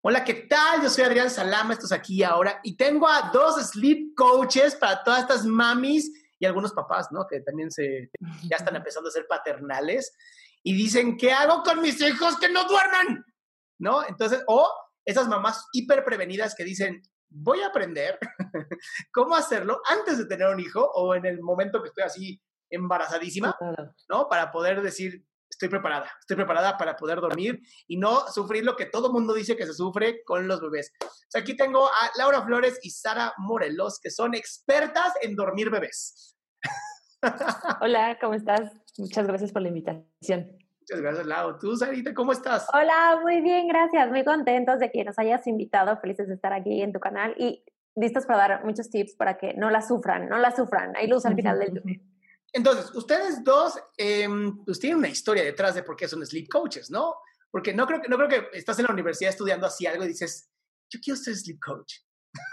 Hola, ¿qué tal? Yo soy Adrián Salama, esto es aquí y ahora, y tengo a dos sleep coaches para todas estas mamis y algunos papás, ¿no? Que también se, ya están empezando a ser paternales y dicen, ¿qué hago con mis hijos que no duerman? ¿No? Entonces, o esas mamás hiper prevenidas que dicen, voy a aprender cómo hacerlo antes de tener un hijo o en el momento que estoy así embarazadísima, ¿no? Para poder decir, estoy preparada, estoy preparada para poder dormir y no sufrir lo que todo mundo dice que se sufre con los bebés. O sea, aquí tengo a Laura Flores y Sara Morelos, que son expertas en dormir bebés. Hola, ¿cómo estás? Muchas gracias por la invitación. Muchas gracias, Lau. ¿Tú, Sarita, cómo estás? Hola, muy bien, gracias. Muy contentos de que nos hayas invitado. Felices de estar aquí en tu canal y listos para dar muchos tips para que no la sufran, no la sufran. Hay luz al final del túnel. Entonces, ustedes dos, em, pues tienen una historia detrás de por qué son sleep coaches, ¿no? Porque no creo, que, no creo que estás en la universidad estudiando así algo y dices, yo quiero ser sleep coach.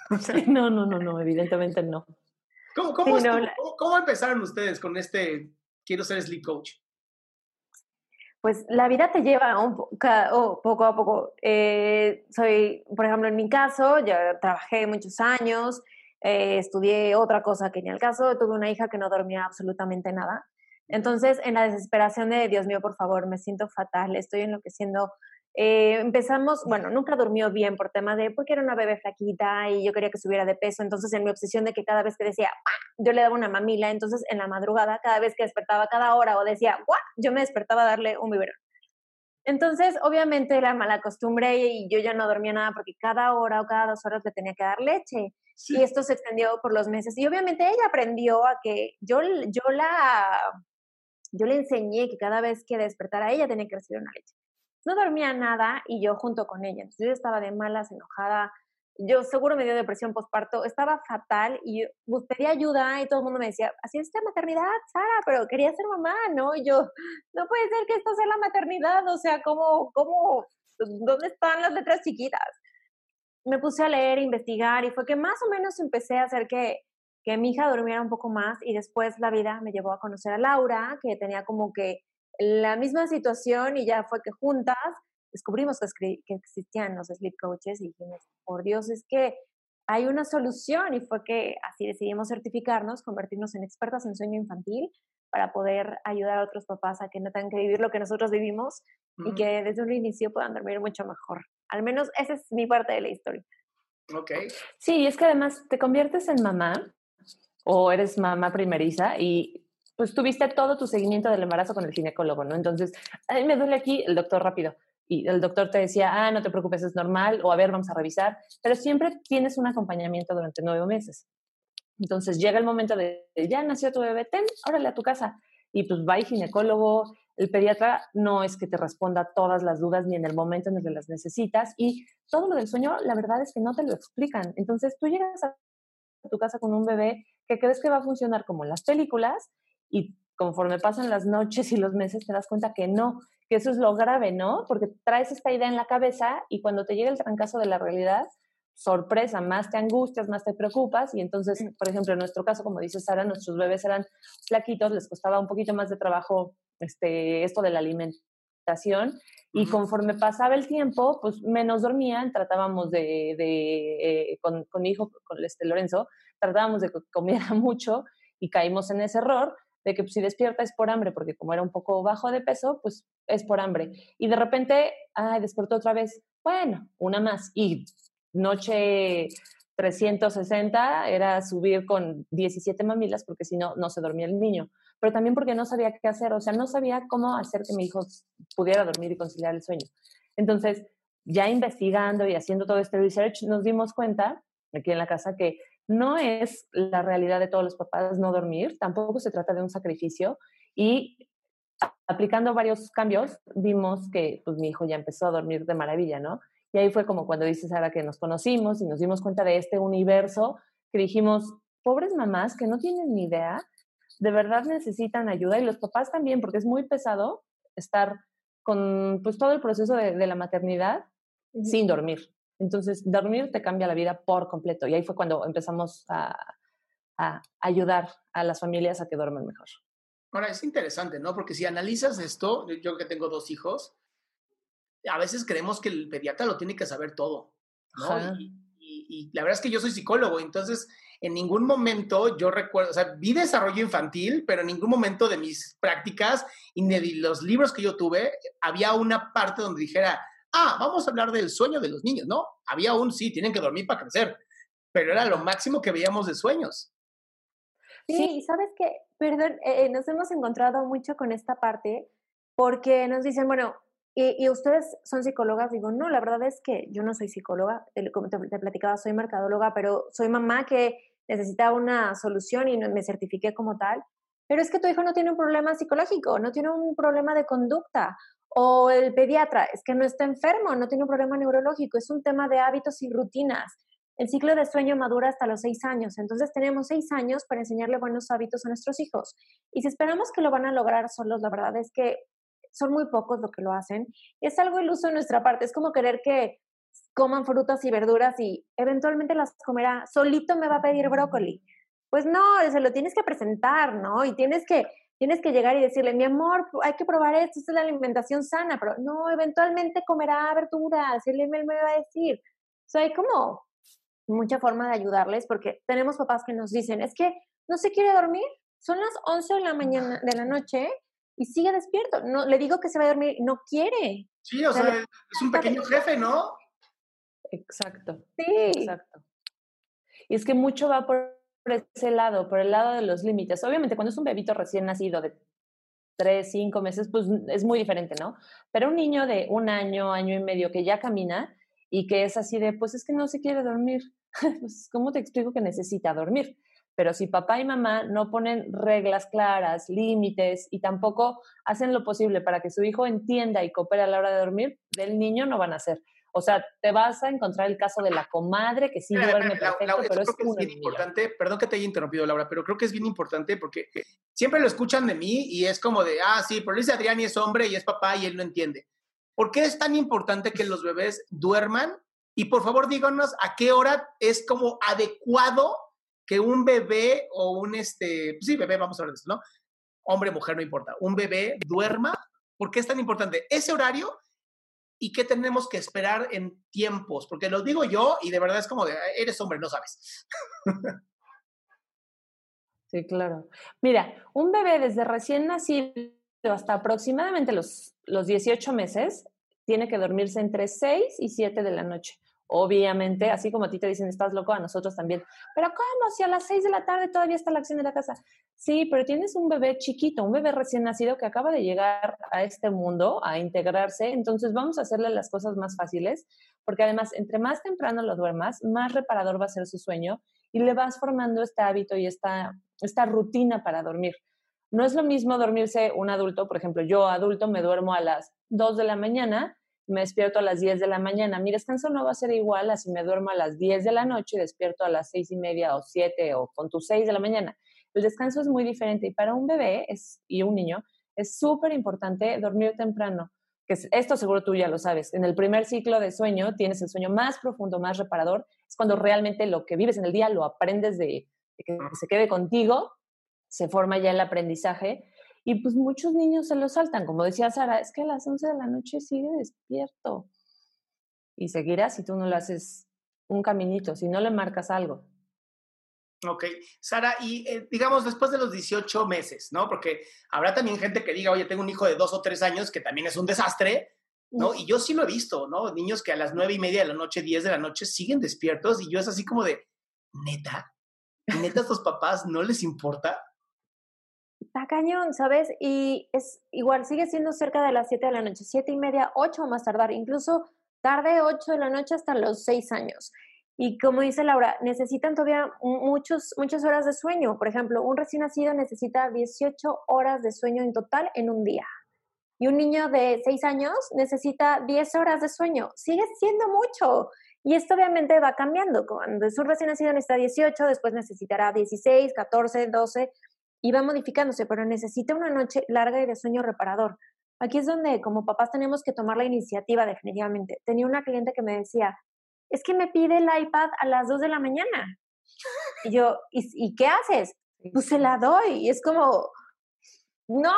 no, no, no, no, evidentemente no. ¿Cómo, cómo, ¿Cómo, empezaron ustedes con este quiero ser sleep coach? Pues la vida te lleva un oh, poco a poco. Eh, soy, por ejemplo, en mi caso, ya trabajé muchos años, eh, estudié otra cosa que ni al caso, tuve una hija que no dormía absolutamente nada. Entonces, en la desesperación de, Dios mío, por favor, me siento fatal, estoy enloqueciendo. Eh, empezamos, bueno, nunca durmió bien por temas de, porque era una bebé flaquita y yo quería que subiera de peso, entonces en mi obsesión de que cada vez que decía, yo le daba una mamila, entonces en la madrugada, cada vez que despertaba cada hora o decía, yo me despertaba a darle un biberón. Entonces, obviamente la mala costumbre y yo ya no dormía nada porque cada hora o cada dos horas le tenía que dar leche. Y esto se extendió por los meses. Y obviamente ella aprendió a que yo, yo, la, yo le enseñé que cada vez que despertara ella tenía que recibir una leche. No dormía nada y yo junto con ella. Entonces yo estaba de malas, enojada. Yo seguro me dio depresión postparto. Estaba fatal y pues, pedí ayuda y todo el mundo me decía, así es la maternidad, Sara, pero quería ser mamá, ¿no? Y yo, no puede ser que esto sea la maternidad. O sea, ¿cómo, cómo, dónde están las letras chiquitas? me puse a leer, investigar y fue que más o menos empecé a hacer que, que mi hija durmiera un poco más y después la vida me llevó a conocer a Laura, que tenía como que la misma situación y ya fue que juntas descubrimos que, que existían los sleep coaches y dijimos, por Dios, es que hay una solución y fue que así decidimos certificarnos, convertirnos en expertas en sueño infantil para poder ayudar a otros papás a que no tengan que vivir lo que nosotros vivimos y que desde un inicio puedan dormir mucho mejor. Al menos esa es mi parte de la historia. Ok. Sí, es que además te conviertes en mamá o eres mamá primeriza y pues tuviste todo tu seguimiento del embarazo con el ginecólogo, ¿no? Entonces, a mí me duele aquí, el doctor rápido. Y el doctor te decía, ah, no te preocupes, es normal, o a ver, vamos a revisar, pero siempre tienes un acompañamiento durante nueve meses. Entonces llega el momento de, ya nació tu bebé, ten, órale a tu casa. Y pues va el ginecólogo, el pediatra no es que te responda todas las dudas ni en el momento en el que las necesitas y todo lo del sueño, la verdad es que no te lo explican. Entonces tú llegas a tu casa con un bebé que crees que va a funcionar como en las películas y conforme pasan las noches y los meses te das cuenta que no, que eso es lo grave, ¿no? Porque traes esta idea en la cabeza y cuando te llega el trancazo de la realidad, sorpresa, más te angustias, más te preocupas y entonces, por ejemplo, en nuestro caso, como dice Sara, nuestros bebés eran flaquitos, les costaba un poquito más de trabajo este, esto de la alimentación y conforme pasaba el tiempo, pues menos dormían, tratábamos de, de eh, con, con, mi hijo, con este Lorenzo, tratábamos de que comiera mucho y caímos en ese error, de que pues, si despierta es por hambre, porque como era un poco bajo de peso, pues es por hambre. Y de repente, ay, despertó otra vez, bueno, una más. Y noche 360 era subir con 17 mamilas, porque si no, no se dormía el niño. Pero también porque no sabía qué hacer, o sea, no sabía cómo hacer que mi hijo pudiera dormir y conciliar el sueño. Entonces, ya investigando y haciendo todo este research, nos dimos cuenta aquí en la casa que no es la realidad de todos los papás no dormir, tampoco se trata de un sacrificio y aplicando varios cambios vimos que pues mi hijo ya empezó a dormir de maravilla, ¿no? Y ahí fue como cuando dices ahora que nos conocimos y nos dimos cuenta de este universo que dijimos, pobres mamás que no tienen ni idea, de verdad necesitan ayuda y los papás también, porque es muy pesado estar con pues todo el proceso de, de la maternidad sin dormir. Entonces, dormir te cambia la vida por completo. Y ahí fue cuando empezamos a, ayudar a las familias a que duerman mejor. Ahora, es interesante, ¿no? Porque si analizas esto, yo que tengo dos hijos, a veces creemos que el pediatra lo tiene que saber todo, ¿no? Y, y, la verdad es que yo soy psicólogo, entonces en ningún momento yo recuerdo, o sea, vi desarrollo infantil, pero en ningún momento de mis prácticas y de los libros que yo tuve, había una parte donde dijera, ah, vamos a hablar del sueño de los niños, ¿no? Había un sí, tienen que dormir para crecer, pero era lo máximo que veíamos de sueños. Sí, sabes que, perdón, eh, nos hemos encontrado mucho con esta parte porque nos dicen, bueno, y, ustedes son psicólogas, digo, no, la verdad es que yo no soy psicóloga, como te, te, platicaba, soy mercadóloga, pero soy mamá que necesita una solución y me certifiqué como tal. Pero es que tu hijo no tiene un problema psicológico, no tiene un problema de conducta, o el pediatra, es que no está enfermo, no tiene un problema neurológico, es un tema de hábitos y rutinas. El ciclo de sueño madura hasta los seis años, entonces tenemos seis años para enseñarle buenos hábitos a nuestros hijos. Y si esperamos que lo van a lograr solos, la verdad es que son muy pocos lo que lo hacen. Es algo iluso de nuestra parte, es como querer que coman frutas y verduras y eventualmente las comerá. Solito me va a pedir brócoli. Pues no, se lo tienes que presentar, ¿no? Y tienes que tienes que llegar y decirle, mi amor, hay que probar esto, esta es la alimentación sana, pero no, eventualmente comerá verduras, él me, va a decir. O sea, hay como mucha forma de ayudarles porque tenemos papás que nos dicen, es que no se quiere dormir, son las 11 de la mañana, de la noche y sigue despierto. No, le digo que se va a dormir, no quiere. Sí, o, sea, es un pequeño jefe, ¿no? Exacto. Sí. Exacto. Y es que mucho va por por ese lado, por el lado de los límites. Obviamente, cuando es un bebito recién nacido de tres, cinco meses, pues es muy diferente, ¿no? Pero un niño de un año, año y medio que ya camina y que es así de, pues es que no se quiere dormir, pues ¿cómo te explico que necesita dormir? Pero si papá y mamá no ponen reglas claras, límites y tampoco hacen lo posible para que su hijo entienda y coopere a la hora de dormir, del niño no van a hacer. O sea, te vas a encontrar el caso de la comadre que sí duerme perfecto, pero es, que es bien importante. Perdón que te haya interrumpido, Laura, pero creo que es bien importante porque siempre lo escuchan de mí y es como de, ah, sí, pero dice Adrián y es hombre y es papá y él no entiende. ¿Por qué es tan importante que los bebés duerman? Y por favor, díganos a qué hora es como adecuado que un bebé o un, este, pues sí, bebé, vamos a hablar de esto, ¿no? Hombre, mujer, no importa. Un bebé duerma. ¿Por qué es tan importante? Ese horario y qué tenemos que esperar en tiempos, porque lo digo yo y de verdad es como de, eres hombre, no sabes. Sí, claro. Mira, un bebé desde recién nacido hasta aproximadamente los, los 18 meses tiene que dormirse entre 6 y 7 de la noche. Obviamente, así como a ti te dicen, estás loco, a nosotros también. Pero ¿cómo? Si a las 6 de la tarde todavía está la acción de la casa. Sí, pero tienes un bebé chiquito, un bebé recién nacido que acaba de llegar a este mundo, a integrarse. Entonces vamos a hacerle las cosas más fáciles, porque además, entre más temprano lo duermas, más reparador va a ser su sueño y le vas formando este hábito y esta, esta rutina para dormir. No es lo mismo dormirse un adulto, por ejemplo, yo adulto me duermo a las 2 de la mañana me despierto a las 10 de la mañana. Mi descanso no va a ser igual a si me duermo a las 10 de la noche y despierto a las 6 y media o 7 o con tus 6 de la mañana. El descanso es muy diferente y para un bebé y un niño es súper importante dormir temprano. Que esto seguro tú ya lo sabes. En el primer ciclo de sueño tienes el sueño más profundo, más reparador. Es cuando realmente lo que vives en el día lo aprendes de, de que se quede contigo, se forma ya el aprendizaje y pues muchos niños se lo saltan, como decía Sara, es que a las 11 de la noche sigue despierto. Y seguirá si tú no le haces un caminito, si no le marcas algo. Ok, Sara, y eh, digamos después de los 18 meses, ¿no? Porque habrá también gente que diga, oye, tengo un hijo de dos o tres años que también es un desastre, ¿no? Y yo sí lo he visto, ¿no? Niños que a las nueve y media de la noche, diez de la noche siguen despiertos y yo es así como de, neta, neta a estos papás no les importa. Está cañón, ¿sabes? Y es igual, sigue siendo cerca de las siete de la noche, siete y media, ocho más tardar, incluso tarde ocho de la noche hasta los seis años. Y como dice Laura, necesitan todavía muchos, muchas horas de sueño. Por ejemplo, un recién nacido necesita 18 horas de sueño en total en un día. Y un niño de 6 años necesita 10 horas de sueño. Sigue siendo mucho. Y esto obviamente va cambiando. Cuando es un recién nacido necesita 18, después necesitará 16, 14, 12 y va modificándose, pero necesita una noche larga y de sueño reparador. Aquí es donde como papás tenemos que tomar la iniciativa definitivamente. Tenía una cliente que me decía, es que me pide el iPad a las 2 de la mañana. Y yo, ¿y, qué haces? Pues se la doy. Y es como, no,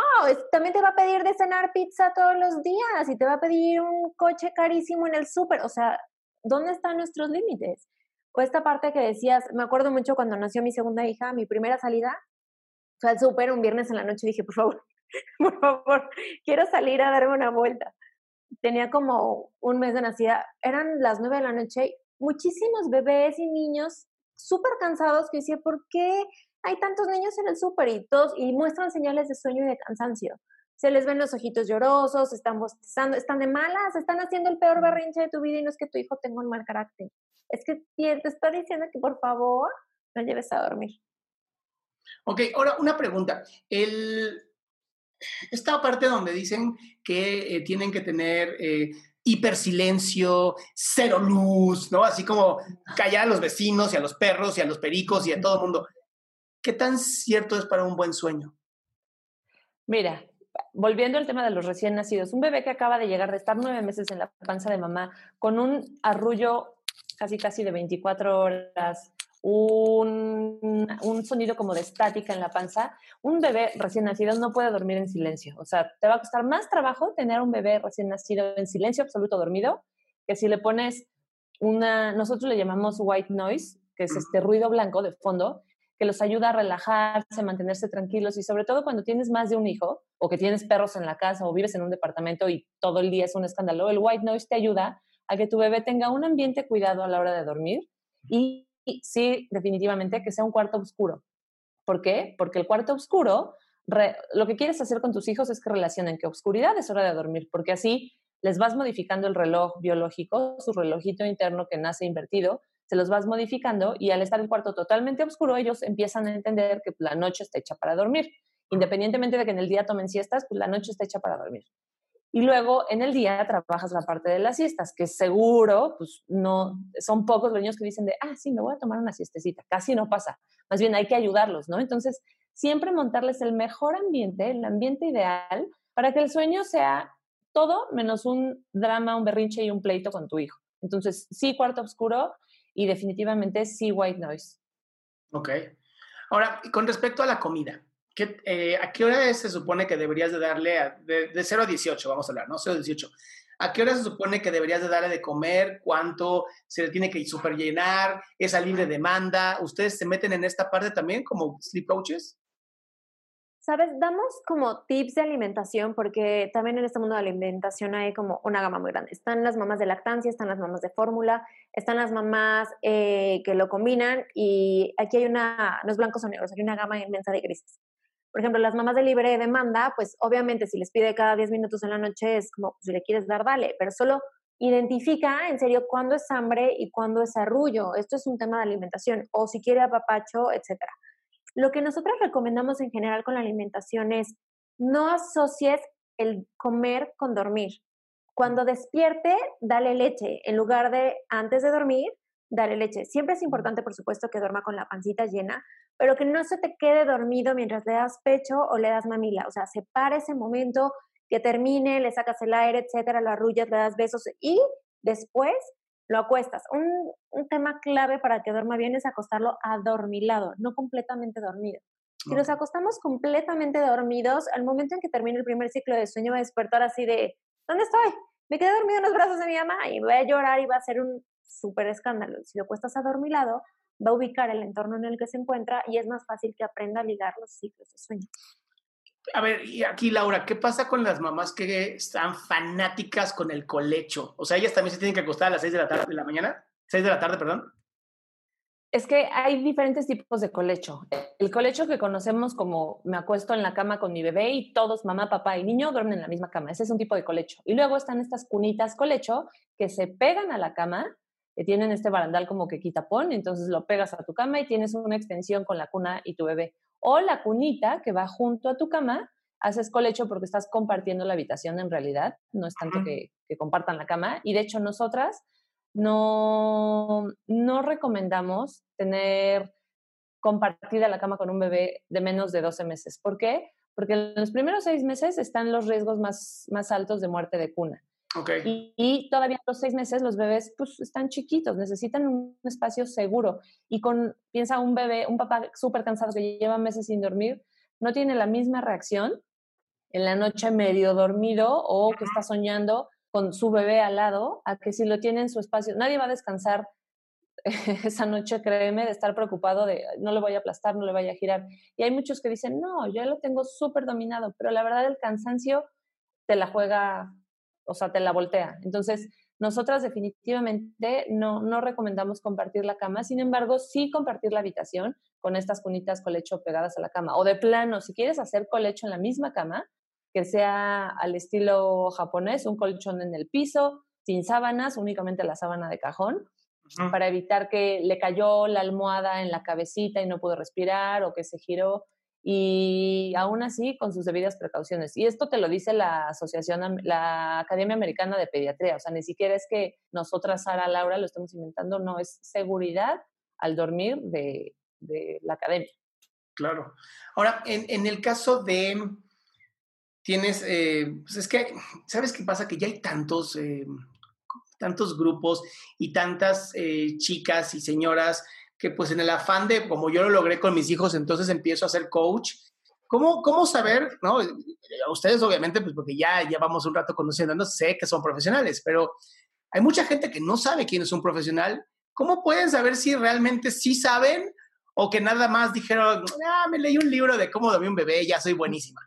también te va a pedir de cenar pizza todos los días y te va a pedir un coche carísimo en el súper. O sea, ¿dónde están nuestros límites? O esta parte que decías, me acuerdo mucho cuando nació mi segunda hija, mi primera salida, fue al súper un viernes en la noche y dije, por favor, por favor, quiero salir a darme una vuelta tenía como un mes de nacida, eran las nueve de la noche, muchísimos bebés y niños súper cansados que decía, ¿por qué hay tantos niños en el súper y todos y muestran señales de sueño y de cansancio? Se les ven los ojitos llorosos, están bostezando, están de malas, están haciendo el peor berrinche de tu vida y no es que tu hijo tenga un mal carácter. Es que te está diciendo que por favor no lleves a dormir. Ok, ahora una pregunta. Esta parte donde dicen que eh, tienen que tener eh, hipersilencio, cero luz, ¿no? Así como callar a los vecinos y a los perros y a los pericos y a todo el mundo. ¿Qué tan cierto es para un buen sueño? Mira, volviendo al tema de los recién nacidos, un bebé que acaba de llegar de estar nueve meses en la panza de mamá con un arrullo casi casi de 24 horas, un, un, sonido como de estática en la panza, un bebé recién nacido no puede dormir en silencio. O sea, te va a costar más trabajo tener un bebé recién nacido en silencio absoluto dormido que si le pones una, nosotros le llamamos white noise, que es este ruido blanco de fondo, que los ayuda a relajarse, mantenerse tranquilos y sobre todo cuando tienes más de un hijo o que tienes perros en la casa o vives en un departamento y todo el día es un escándalo, el white noise te ayuda a que tu bebé tenga un ambiente cuidado a la hora de dormir y sí, definitivamente, que sea un cuarto oscuro. ¿Por qué? Porque el cuarto oscuro, lo que quieres hacer con tus hijos es que relacionen que oscuridad es hora de dormir, porque así les vas modificando el reloj biológico, su relojito interno que nace invertido, se los vas modificando y al estar el cuarto totalmente oscuro, ellos empiezan a entender que la noche está hecha para dormir. Independientemente de que en el día tomen siestas, pues la noche está hecha para dormir. Y luego en el día trabajas la parte de las siestas, que seguro, pues no, son pocos los niños que dicen de, ah, sí, me voy a tomar una siestecita. Casi no pasa. Más bien hay que ayudarlos, ¿no? Entonces, siempre montarles el mejor ambiente, el ambiente ideal, para que el sueño sea todo menos un drama, un berrinche y un pleito con tu hijo. Entonces, sí, cuarto oscuro y definitivamente sí, white noise. Ok. Ahora, con respecto a la comida, eh, ¿a qué hora se supone que deberías de darle, de, 0 a 18, vamos a hablar, ¿no? 0 a 18. ¿A qué hora se supone que deberías de darle de comer? ¿Cuánto se le tiene que superllenar? ¿Esa libre demanda? ¿Ustedes se meten en esta parte también como sleep coaches? Sabes, damos como tips de alimentación porque también en este mundo de alimentación hay como una gama muy grande. Están las mamás de lactancia, están las mamás de fórmula, están las mamás eh, que lo combinan y aquí hay una, no es blancos o negros, hay una gama inmensa de grises. Por ejemplo, las mamás de libre demanda, pues obviamente si les pide cada 10 minutos en la noche es como, si le quieres dar, dale, pero solo identifica en serio cuándo es hambre y cuándo es arrullo. Esto es un tema de alimentación, o si quiere apapacho, etc. Lo que nosotros recomendamos en general con la alimentación es no asocies el comer con dormir. Cuando despierte, dale leche. En lugar de antes de dormir, dale leche. Siempre es importante, por supuesto, que duerma con la pancita llena, pero que no se te quede dormido mientras le das pecho o le das mamila. O sea, separa ese momento, que termine, le sacas el aire, etcétera, lo arrullas, le das besos y después lo acuestas. Un, un tema clave para que duerma bien es acostarlo adormilado, no completamente dormido. Si nos acostamos completamente dormidos, al momento en que termine el primer ciclo de sueño va a despertar así de, ¿dónde estoy? Me quedé dormido en los brazos de mi mamá y voy a llorar y va a ser un súper escándalo. Si lo acuestas adormilado, va a ubicar el entorno en el que se encuentra y es más fácil que aprenda a ligar los ciclos de sueño. A ver, y aquí Laura, ¿qué pasa con las mamás que están fanáticas con el colecho? O sea, ellas también se tienen que acostar a las 6 de la tarde de la mañana, 6 de la tarde, perdón. Es que hay diferentes tipos de colecho. El colecho que conocemos como me acuesto en la cama con mi bebé y todos, mamá, papá y niño, duermen en la misma cama. Ese es un tipo de colecho. Y luego están estas cunitas colecho que se pegan a la cama, que tienen este barandal como que quitapón, entonces lo pegas a tu cama y tienes una extensión con la cuna y tu bebé. O la cunita que va junto a tu cama, haces colecho porque estás compartiendo la habitación en realidad, no es tanto que, que compartan la cama. Y de hecho nosotras no, no recomendamos tener compartida la cama con un bebé de menos de 12 meses. ¿Por qué? Porque en los primeros seis meses están los riesgos más, más altos de muerte de cuna. Okay. Y, todavía a los seis meses los bebés pues están chiquitos, necesitan un espacio seguro. Y con, piensa un bebé, un papá súper cansado que lleva meses sin dormir, no tiene la misma reacción en la noche medio dormido o que está soñando con su bebé al lado, a que si lo tiene en su espacio, nadie va a descansar esa noche, créeme, de estar preocupado de no le voy a aplastar, no le vaya a girar. Y hay muchos que dicen, no, yo lo tengo súper dominado, pero la verdad el cansancio te la juega, o sea, te la voltea. Entonces, nosotras definitivamente no, no recomendamos compartir la cama, sin embargo, sí compartir la habitación con estas cunitas colecho pegadas a la cama. O de plano, si quieres hacer colecho en la misma cama, que sea al estilo japonés, un colchón en el piso, sin sábanas, únicamente la sábana de cajón, para evitar que le cayó la almohada en la cabecita y no pudo respirar o que se giró. Y aún así, con sus debidas precauciones. Y esto te lo dice la Asociación, la Academia Americana de Pediatría. O sea, ni siquiera es que nosotras, Sara, Laura, lo estamos inventando, no, es seguridad al dormir de, de la academia. Claro. Ahora, en, en el caso de tienes, eh, pues es que, ¿sabes qué pasa? Que ya hay tantos, eh, tantos grupos y tantas eh, chicas y señoras que pues en el afán de, como yo lo logré con mis hijos, entonces empiezo a ser coach. ¿Cómo, cómo saber, no? Ustedes obviamente, pues porque ya llevamos un rato conociendo, sé que son profesionales, pero hay mucha gente que no sabe quién es un profesional. ¿Cómo pueden saber si realmente sí saben o que nada más dijeron, ah, me leí un libro de cómo dormir un bebé, ya soy buenísima?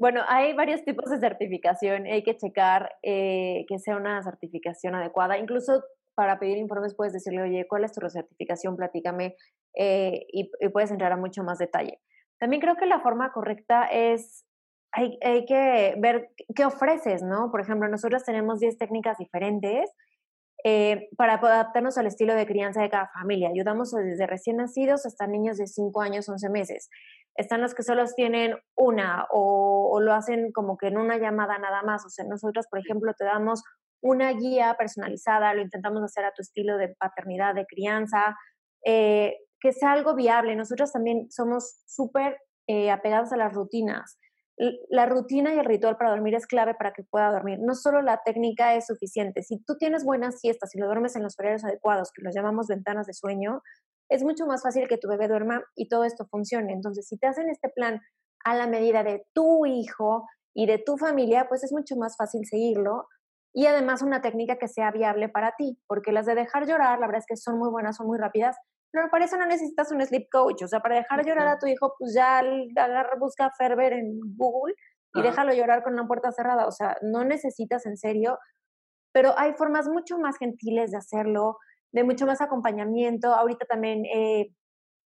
Bueno, hay varios tipos de certificación. Hay que checar eh, que sea una certificación adecuada. Incluso para pedir informes puedes decirle, oye, ¿cuál es tu certificación? Platícame eh, y, puedes entrar a mucho más detalle. También creo que la forma correcta es, hay, hay que ver qué ofreces, ¿no? Por ejemplo, nosotros tenemos 10 técnicas diferentes eh, para adaptarnos al estilo de crianza de cada familia. Ayudamos desde recién nacidos hasta niños de 5 años, 11 meses. Están los que solo tienen una o, lo hacen como que en una llamada nada más. O sea, nosotros, por ejemplo, te damos una guía personalizada, lo intentamos hacer a tu estilo de paternidad, de crianza, eh, que sea algo viable. Nosotros también somos súper eh, apegados a las rutinas la rutina y el ritual para dormir es clave para que pueda dormir. No solo la técnica es suficiente. Si tú tienes buenas siestas y lo duermes en los horarios adecuados, que los llamamos ventanas de sueño, es mucho más fácil que tu bebé duerma y todo esto funcione. Entonces, si te hacen este plan a la medida de tu hijo y de tu familia, pues es mucho más fácil seguirlo. Y además una técnica que sea viable para ti, porque las de dejar llorar, la verdad es que son muy buenas, son muy rápidas, pero para eso no necesitas un sleep coach. O sea, para dejar llorar a tu hijo, pues ya agarra, busca Ferber en Google y déjalo llorar con una puerta cerrada. O sea, no necesitas en serio. Pero hay formas mucho más gentiles de hacerlo, de mucho más acompañamiento. Ahorita también eh,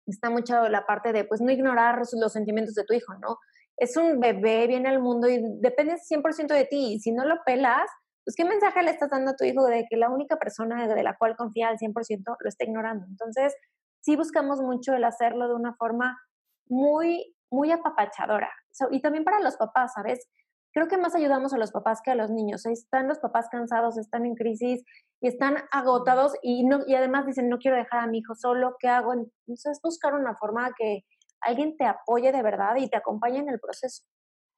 está mucho la parte de, pues, no ignorar los sentimientos de tu hijo, ¿no? Es un bebé, viene al mundo y depende 100% de ti. Y si no lo pelas, pues, ¿qué mensaje le estás dando a tu hijo de que la única persona de la cual confía al 100% lo está ignorando? Entonces, sí buscamos mucho el hacerlo de una forma muy, muy apapachadora. y también para los papás, ¿sabes? Creo que más ayudamos a los papás que a los niños. Están los papás cansados, están en crisis y están agotados y, no, y además dicen, no quiero dejar a mi hijo solo, ¿qué hago? Entonces, buscar una forma que alguien te apoye de verdad y te acompañe en el proceso.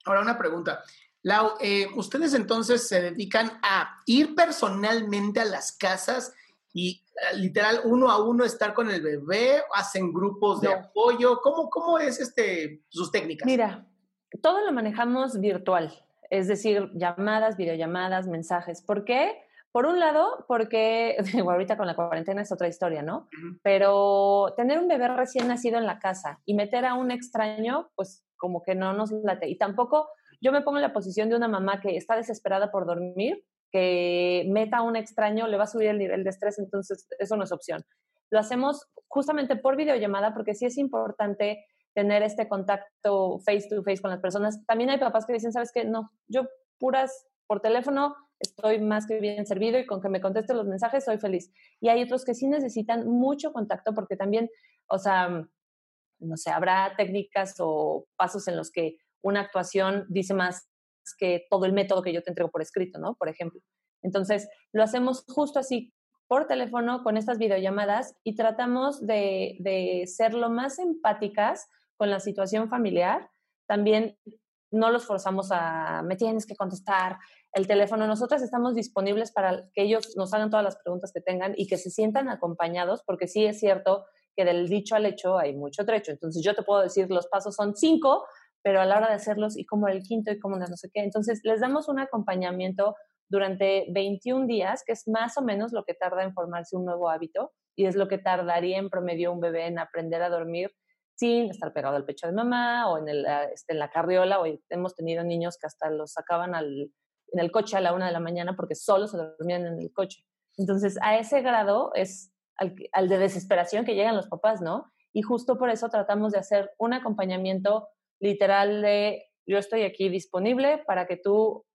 Ahora una pregunta. Lau, eh, ¿ustedes entonces se dedican a ir personalmente a las casas y eh, literal uno a uno estar con el bebé? ¿Hacen grupos de apoyo? ¿Cómo, ¿Cómo es este, sus técnicas? Mira, todo lo manejamos virtual, es decir, llamadas, videollamadas, mensajes. ¿Por qué? Por un lado, porque ahorita con la cuarentena es otra historia, ¿no? Pero tener un bebé recién nacido en la casa y meter a un extraño, pues como que no nos late. Y tampoco yo me pongo en la posición de una mamá que está desesperada por dormir, que meta a un extraño, le va a subir el nivel de estrés, entonces eso no es opción. Lo hacemos justamente por videollamada porque sí es importante tener este contacto face to face con las personas. También hay papás que dicen, ¿sabes qué? No, yo puras por teléfono estoy más que bien servido y con que me contesten los mensajes soy feliz. Y hay otros que sí necesitan mucho contacto porque también, o sea, no sé, habrá técnicas o pasos en los que una actuación dice más que todo el método que yo te entrego por escrito, ¿no? Por ejemplo. Entonces, lo hacemos justo así por teléfono con estas videollamadas y tratamos de, de ser lo más empáticas con la situación familiar. También no los forzamos a, me tienes que contestar el teléfono. Nosotras estamos disponibles para que ellos nos hagan todas las preguntas que tengan y que se sientan acompañados, porque sí es cierto que del dicho al hecho hay mucho trecho. Entonces yo te puedo decir, los pasos son cinco, pero a la hora de hacerlos y como el quinto y como no sé qué. Entonces les damos un acompañamiento durante 21 días, que es más o menos lo que tarda en formarse un nuevo hábito y es lo que tardaría en promedio un bebé en aprender a dormir sin estar pegado al pecho de mamá o en, el, ah, este, en la carriola. Hoy hemos tenido niños que hasta los sacaban al, en el coche a la una de la mañana porque solo se dormían en el coche. Entonces, a ese grado es al, de desesperación que llegan los papás, ¿no? Y justo por eso tratamos de hacer un acompañamiento literal de yo estoy aquí disponible para que tú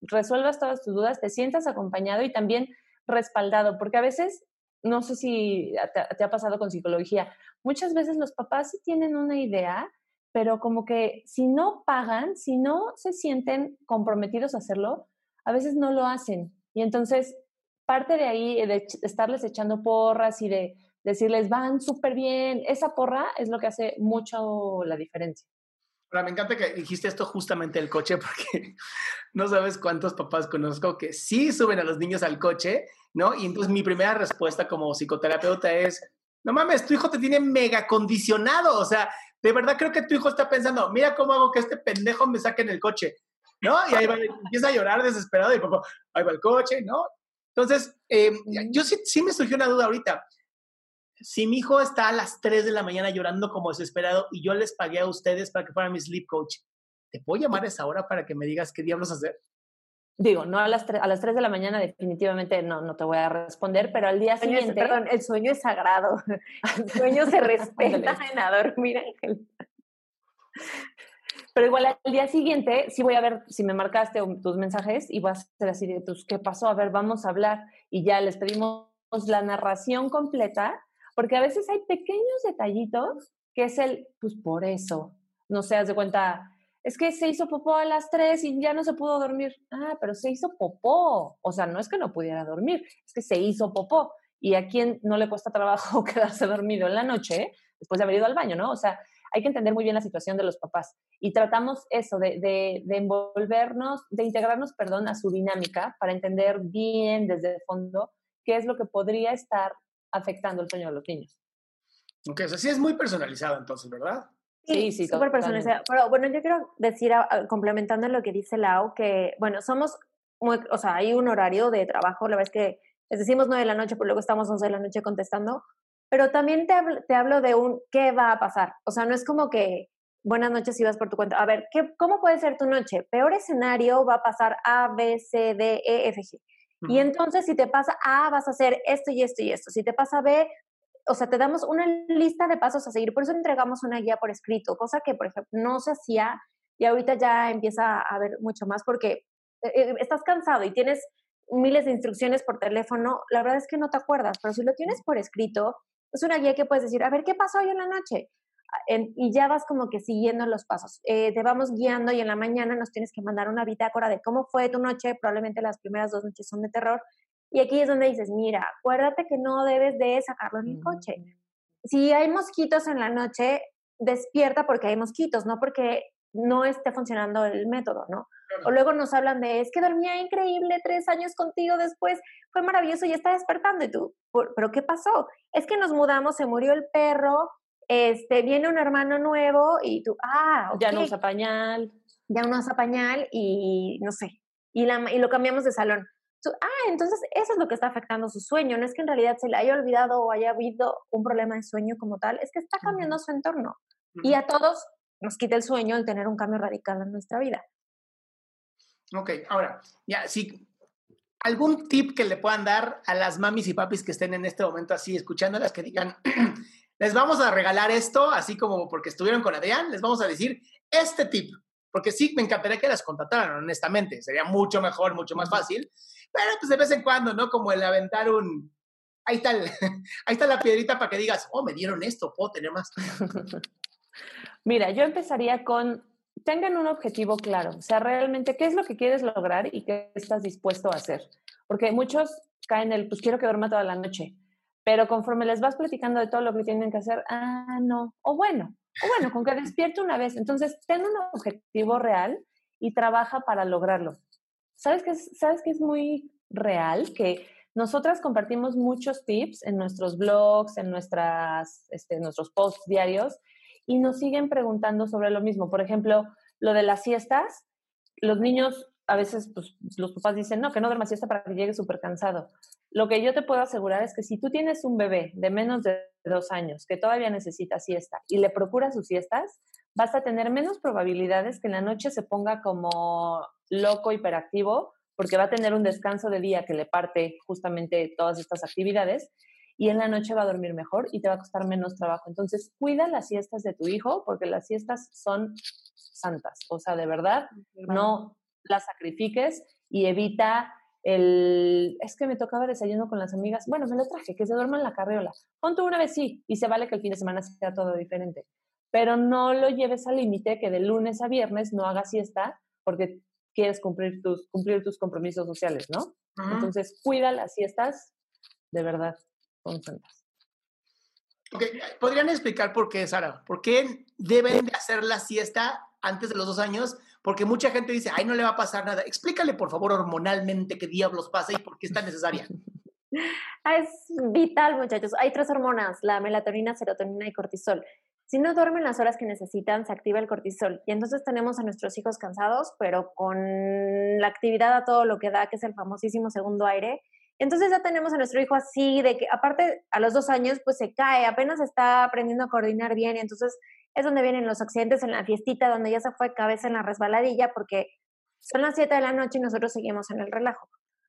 resuelvas todas tus dudas, te sientas acompañado y también respaldado, porque a veces, no sé si te, ha pasado con psicología, muchas veces los papás sí tienen una idea, pero como que si no pagan, si no se sienten comprometidos a hacerlo, a veces no lo hacen. Y entonces, parte de ahí, de estarles echando porras y de decirles, van súper bien, esa porra es lo que hace mucho la diferencia. Ahora, me encanta que dijiste esto justamente el coche, porque no sabes cuántos papás conozco que sí suben a los niños al coche, ¿no? Y entonces mi primera respuesta como psicoterapeuta es, no mames, tu hijo te tiene mega condicionado. O sea, de verdad creo que tu hijo está pensando, mira cómo hago que este pendejo me saque en el coche, ¿no? Y ahí va, empieza a llorar desesperado y papá, ahí va el coche, ¿no? Entonces, eh, yo sí, sí me surgió una duda ahorita. Si mi hijo está a las 3 de la mañana llorando como desesperado y yo les pagué a ustedes para que fueran mi sleep coach, ¿te puedo llamar a esa hora para que me digas qué diablos hacer? Digo, no a las, a las 3 de la mañana definitivamente no, no te voy a responder, pero al día siguiente... perdón, el sueño es sagrado. El sueño se respeta en a dormir, Ángel. Pero igual al día siguiente sí voy a ver si me marcaste tus mensajes y vas a ser así de, pues, ¿qué pasó? A ver, vamos a hablar. Y ya les pedimos la narración completa, porque a veces hay pequeños detallitos que es el, pues por eso, no seas de cuenta, es que se hizo popó a las 3 y ya no se pudo dormir. Ah, pero se hizo popó. O sea, no es que no pudiera dormir, es que se hizo popó. Y a quién no le cuesta trabajo quedarse dormido en la noche después de haber ido al baño, ¿no? O sea, hay que entender muy bien la situación de los papás. Y tratamos eso, de, de, de envolvernos, de integrarnos, perdón, a su dinámica para entender bien desde el fondo qué es lo que podría estar afectando el sueño de los niños. Ok, o sea, sí es muy personalizado entonces, ¿verdad? Sí, sí, súper personalizada. Pero bueno, yo quiero decir, complementando lo que dice Lau, que bueno, somos, muy, o sea, hay un horario de trabajo, la verdad es que les decimos nueve de la noche, pero luego estamos 11 de la noche contestando, pero también te hablo, te hablo de un qué va a pasar. O sea, no es como que buenas noches y vas por tu cuenta. A ver, ¿qué, ¿cómo puede ser tu noche? Peor escenario va a pasar A, B, C, D, E, F, G. Y entonces, si te pasa A, vas a hacer esto y esto y esto. Si te pasa B, o sea, te damos una lista de pasos a seguir, por eso entregamos una guía por escrito, cosa que, por ejemplo, no se hacía y ahorita ya empieza a haber mucho más porque eh, eh, estás cansado y tienes miles de instrucciones por teléfono, la verdad es que no te acuerdas, pero si lo tienes por escrito, es una guía que puedes decir, a ver, ¿qué pasó hoy en la noche? Ah, y ya vas como que siguiendo los pasos. Eh, te vamos guiando y en la mañana nos tienes que mandar una bitácora de cómo fue tu noche, probablemente las primeras dos noches son de terror, y aquí es donde dices, mira, acuérdate que no debes de sacarlo en el coche. Si hay mosquitos en la noche, despierta porque hay mosquitos, no porque no esté funcionando el método, ¿no? O luego nos hablan de, es que dormía increíble tres años contigo después, fue maravilloso y está despertando. Y tú, ¿pero qué pasó? Es que nos mudamos, se murió el perro, este, viene un hermano nuevo y tú, ah, Ya no usa pañal. Ya no usa pañal y no sé, y, la, y lo cambiamos de salón ah, entonces eso es lo que está afectando su sueño. No es que en realidad se le haya olvidado o haya habido un problema de sueño como tal, es que está cambiando su entorno. Y a todos nos quita el sueño el tener un cambio radical en nuestra vida. Ok, ahora, ya, sí, algún tip que le puedan dar a las mamis y papis que estén en este momento así escuchándolas que digan, les vamos a regalar esto, así como porque estuvieron con Adrián, les vamos a decir este tip, porque sí, me encantaría que las contrataran, honestamente, sería mucho mejor, mucho más fácil, pero pues de vez en cuando, ¿no? Como el aventar un, ahí está, ahí está la piedrita para que digas, oh, me dieron esto, puedo tener más. Mira, yo empezaría con, tengan un objetivo claro, o sea, realmente, ¿qué es lo que quieres lograr y qué estás dispuesto a hacer? Porque muchos caen en el, pues quiero que duerma toda la noche, pero conforme les vas platicando de todo lo que tienen que hacer, ah, no, o bueno, o bueno, con que despierte una vez. Entonces, ten un objetivo real y trabaja para lograrlo. ¿Sabes qué es, ¿sabes que es muy real? Que nosotras compartimos muchos tips en nuestros blogs, en nuestras, este, nuestros posts diarios y nos siguen preguntando sobre lo mismo. Por ejemplo, lo de las siestas, los niños a veces pues, los papás dicen, no, que no duerma siesta para que llegue súper cansado. Lo que yo te puedo asegurar es que si tú tienes un bebé de menos de dos años que todavía necesita siesta y le procuras sus siestas, vas a tener menos probabilidades que en la noche se ponga como loco, hiperactivo, porque va a tener un descanso de día que le parte justamente todas estas actividades y en la noche va a dormir mejor y te va a costar menos trabajo. Entonces, cuida las siestas de tu hijo porque las siestas son santas. O sea, de verdad, no las sacrifiques y evita el, es que me tocaba desayuno con las amigas, bueno, me lo traje, que se duerma en la carriola. Ponte una vez sí, y se vale que el fin de semana sea todo diferente. Pero no lo lleves al límite que de lunes a viernes no hagas siesta porque quieres cumplir tus, cumplir tus compromisos sociales, ¿no? Entonces, cuida las siestas, de verdad, son santas. ¿podrían explicar por qué, Sara? ¿Por qué deben de hacer la siesta antes de los dos años? Porque mucha gente dice, ay, no le va a pasar nada. Explícale, por favor, hormonalmente qué diablos pasa y por qué es tan necesaria. Ah, es vital, muchachos. Hay tres hormonas, la melatonina, serotonina y cortisol. Si no duermen las horas que necesitan, se activa el cortisol. Y entonces tenemos a nuestros hijos cansados, pero con la actividad a todo lo que da, que es el famosísimo segundo aire. Entonces ya tenemos a nuestro hijo así, de que aparte a los dos años, pues se cae, apenas está aprendiendo a coordinar bien. Entonces es donde vienen los accidentes en la fiestita, donde ya se fue cabeza en la resbaladilla, porque son las 7 de la noche y nosotros seguimos en el relajo.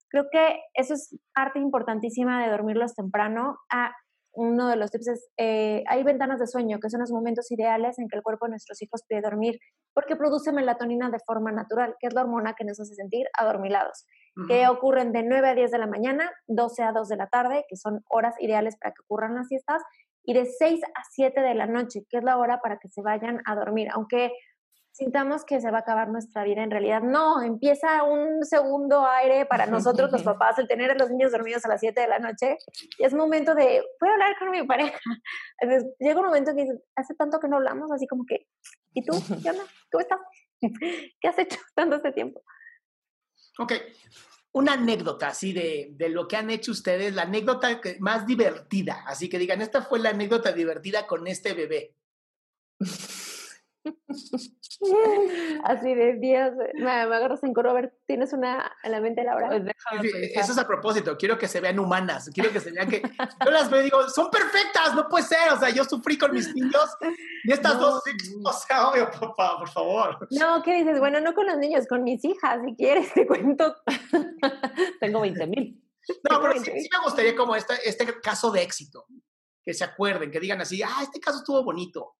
Creo que eso es parte importantísima de dormirlos temprano. Ah, uno de los tips es, eh, hay ventanas de sueño, que son los momentos ideales en que el cuerpo de nuestros hijos pide dormir, porque produce melatonina de forma natural, que es la hormona que nos hace sentir adormilados, que ocurren de 9 a 10 de la mañana, 12 a 2 de la tarde, que son horas ideales para que ocurran las siestas, y de 6 a 7 de la noche, que es la hora para que se vayan a dormir. Aunque sintamos que se va a acabar nuestra vida, en realidad no, empieza un segundo aire para nosotros los papás, el tener a los niños dormidos a las 7 de la noche, y es momento de, voy a hablar con mi pareja. Entonces, llega un momento que hace tanto que no hablamos, así como que, ¿y tú? ¿Qué onda? ¿Cómo estás? ¿Qué has hecho tanto este tiempo? Ok, una anécdota así de, de, lo que han hecho ustedes, la anécdota más divertida, así que digan, esta fue la anécdota divertida con este bebé. Así de días, me, agarras en coro, a ver, ¿tienes una en la mente, Laura? Pues eso es a propósito, quiero que se vean humanas, quiero que se vean que, yo las veo y digo, son perfectas, no puede ser, o sea, yo sufrí con mis niños y estas dos, o sea, obvio, papá, por favor. No, ¿qué dices? Bueno, no con los niños, con mis hijas, si quieres, te cuento. Tengo 20 mil. No, pero sí, me gustaría como este, este caso de éxito, que se acuerden, que digan así, ah, este caso estuvo bonito.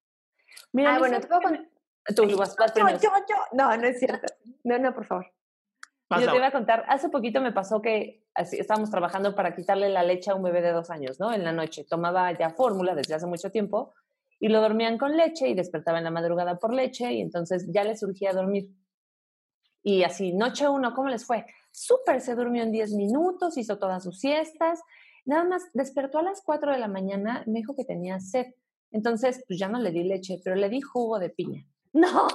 Mira, ah, bueno, te puedo contar. Tú vas, yo, yo, yo. No, no es cierto. No, no, por favor. Yo te iba a contar, hace poquito me pasó que así, estábamos trabajando para quitarle la leche a un bebé de dos años, ¿no? En la noche. Tomaba ya fórmula desde hace mucho tiempo y lo dormían con leche y despertaba en la madrugada por leche y entonces ya le surgía dormir. Y así, noche uno, ¿cómo les fue? Súper, se durmió en 10 minutos, hizo todas sus siestas. Nada más despertó a las 4 de la mañana, me dijo que tenía sed. Entonces, pues ya no le di leche, pero le di jugo de piña. No,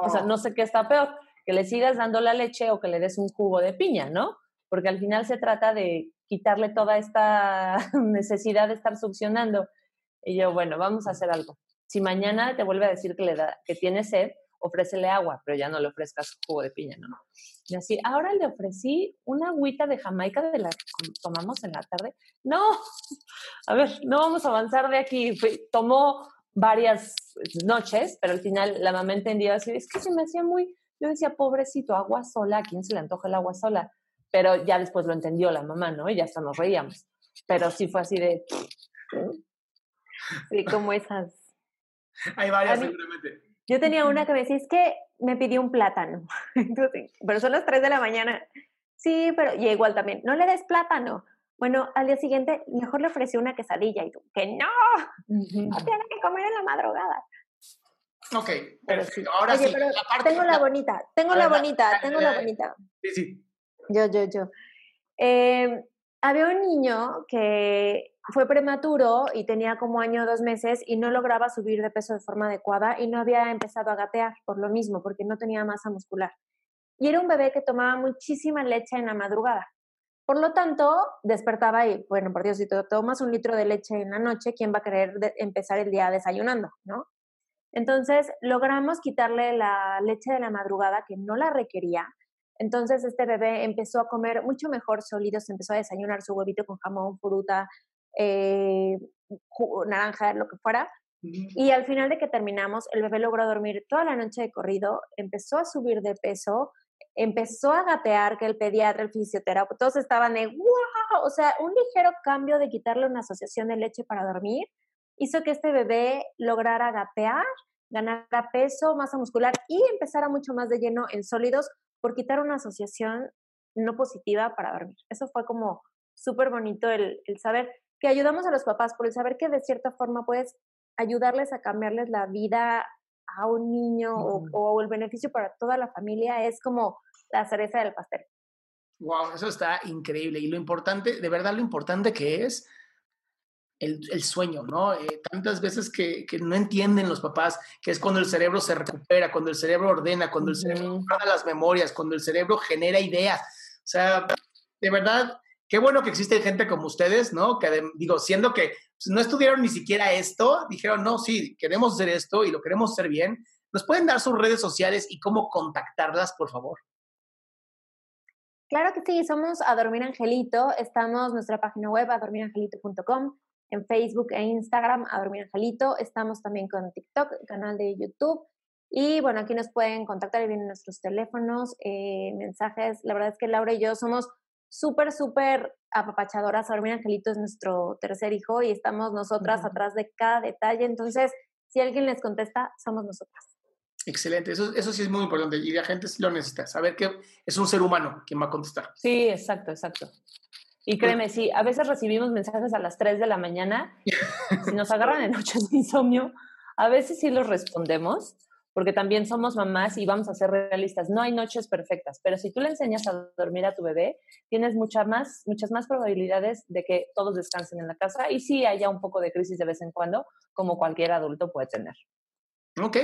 o sea, no sé qué está peor, que le sigas dando la leche o que le des un jugo de piña, ¿no? Porque al final se trata de quitarle toda esta necesidad de estar succionando. Y yo, bueno, vamos a hacer algo. Si mañana te vuelve a decir que, le da, que tiene sed, ofrécele agua, pero ya no le ofrezcas jugo de piña, ¿no? Y así, ahora le ofrecí una agüita de Jamaica de la que tomamos en la tarde. No, a ver, no vamos a avanzar de aquí. tomó varias noches, pero al final la mamá entendió así, es que se me hacía muy, yo decía, pobrecito, agua sola, ¿a quién se le antoja el agua sola? Pero ya después lo entendió la mamá, ¿no? Y ya hasta nos reíamos. Pero sí fue así de... Sí, como esas. Hay varias, seguramente. Yo tenía una que me decía, es que me pidió un plátano. pero son las 3 de la mañana. Sí, pero y igual también, no le des plátano. Bueno, al día siguiente, mejor le ofrecí una quesadilla y tú, que no, no tiene que comer en la madrugada. Ok, pero sí. Ahora sí, tengo la bonita, tengo la bonita, tengo la bonita. Sí, sí. Yo, yo, yo. Eh, había un niño que fue prematuro y tenía como año dos meses y no lograba subir de peso de forma adecuada y no había empezado a gatear por lo mismo, porque no tenía masa muscular. Y era un bebé que tomaba muchísima leche en la madrugada. Por lo tanto, despertaba y, bueno, por Dios, si te tomas un litro de leche en la noche, ¿quién va a querer empezar el día desayunando, no? Entonces, logramos quitarle la leche de la madrugada, que no la requería, entonces este bebé empezó a comer mucho mejor sólidos, empezó a desayunar su huevito con jamón, fruta, eh, naranja, lo que fuera. Y al final de que terminamos, el bebé logró dormir toda la noche de corrido, empezó a subir de peso, empezó a gatear, que el pediatra, el fisioterapeuta, todos estaban de ¡wow! O sea, un ligero cambio de quitarle una asociación de leche para dormir hizo que este bebé lograra gatear, ganara peso, masa muscular y empezara mucho más de lleno en sólidos por quitar una asociación no positiva para dormir. Eso fue como súper bonito el, saber que ayudamos a los papás, por el saber que de cierta forma puedes ayudarles a cambiarles la vida a un niño o, el beneficio para toda la familia es como la cereza del pastel. Wow, eso está increíble. Y lo importante, de verdad, lo importante que es el, sueño, ¿no? Eh, tantas veces que, no entienden los papás que es cuando el cerebro se recupera, cuando el cerebro ordena, cuando el cerebro guarda las memorias, cuando el cerebro genera ideas. O sea, de verdad, qué bueno que existe gente como ustedes, ¿no? Que digo, siendo que no estudiaron ni siquiera esto, dijeron, no, sí, queremos hacer esto y lo queremos hacer bien. ¿Nos pueden dar sus redes sociales y cómo contactarlas, por favor? Claro que sí, somos Adormir Angelito, estamos nuestra página web adormirangelito.com, en Facebook e Instagram, a Dormir Angelito. Estamos también con TikTok, canal de YouTube. Y bueno, aquí nos pueden contactar y vienen nuestros teléfonos, eh, mensajes. La verdad es que Laura y yo somos súper, súper apapachadoras. Dormir Angelito es nuestro tercer hijo y estamos nosotras atrás de cada detalle. Entonces, si alguien les contesta, somos nosotras. Excelente, eso, eso sí es muy importante y la gente sí lo necesita, saber que es un ser humano quien va a contestar. Sí, exacto, exacto. Y créeme, sí, a veces recibimos mensajes a las 3 de la mañana, si nos agarran en noches de insomnio, a veces sí los respondemos, porque también somos mamás y vamos a ser realistas. No hay noches perfectas, pero si tú le enseñas a dormir a tu bebé, tienes muchas más, muchas más probabilidades de que todos descansen en la casa y sí haya un poco de crisis de vez en cuando, como cualquier adulto puede tener. Ok,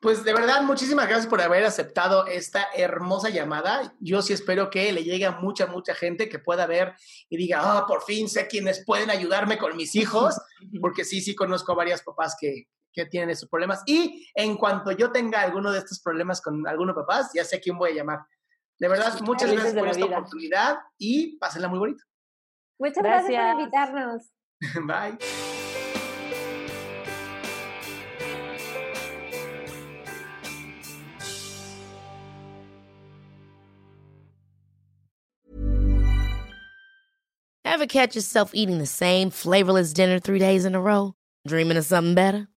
pues de verdad, muchísimas gracias por haber aceptado esta hermosa llamada. Yo sí espero que le llegue a mucha, mucha gente que pueda ver y diga, ah, por fin sé quiénes pueden ayudarme con mis hijos, porque sí, sí conozco a varias papás que, que tienen esos problemas. Y en cuanto yo tenga alguno de estos problemas con algunos papás, ya sé a quién voy a llamar. De verdad, muchas gracias por esta oportunidad y pásenla muy bonito. Muchas gracias por invitarnos. Bye. Ever catch yourself eating the same flavorless dinner three days in a row? Dreaming of something better?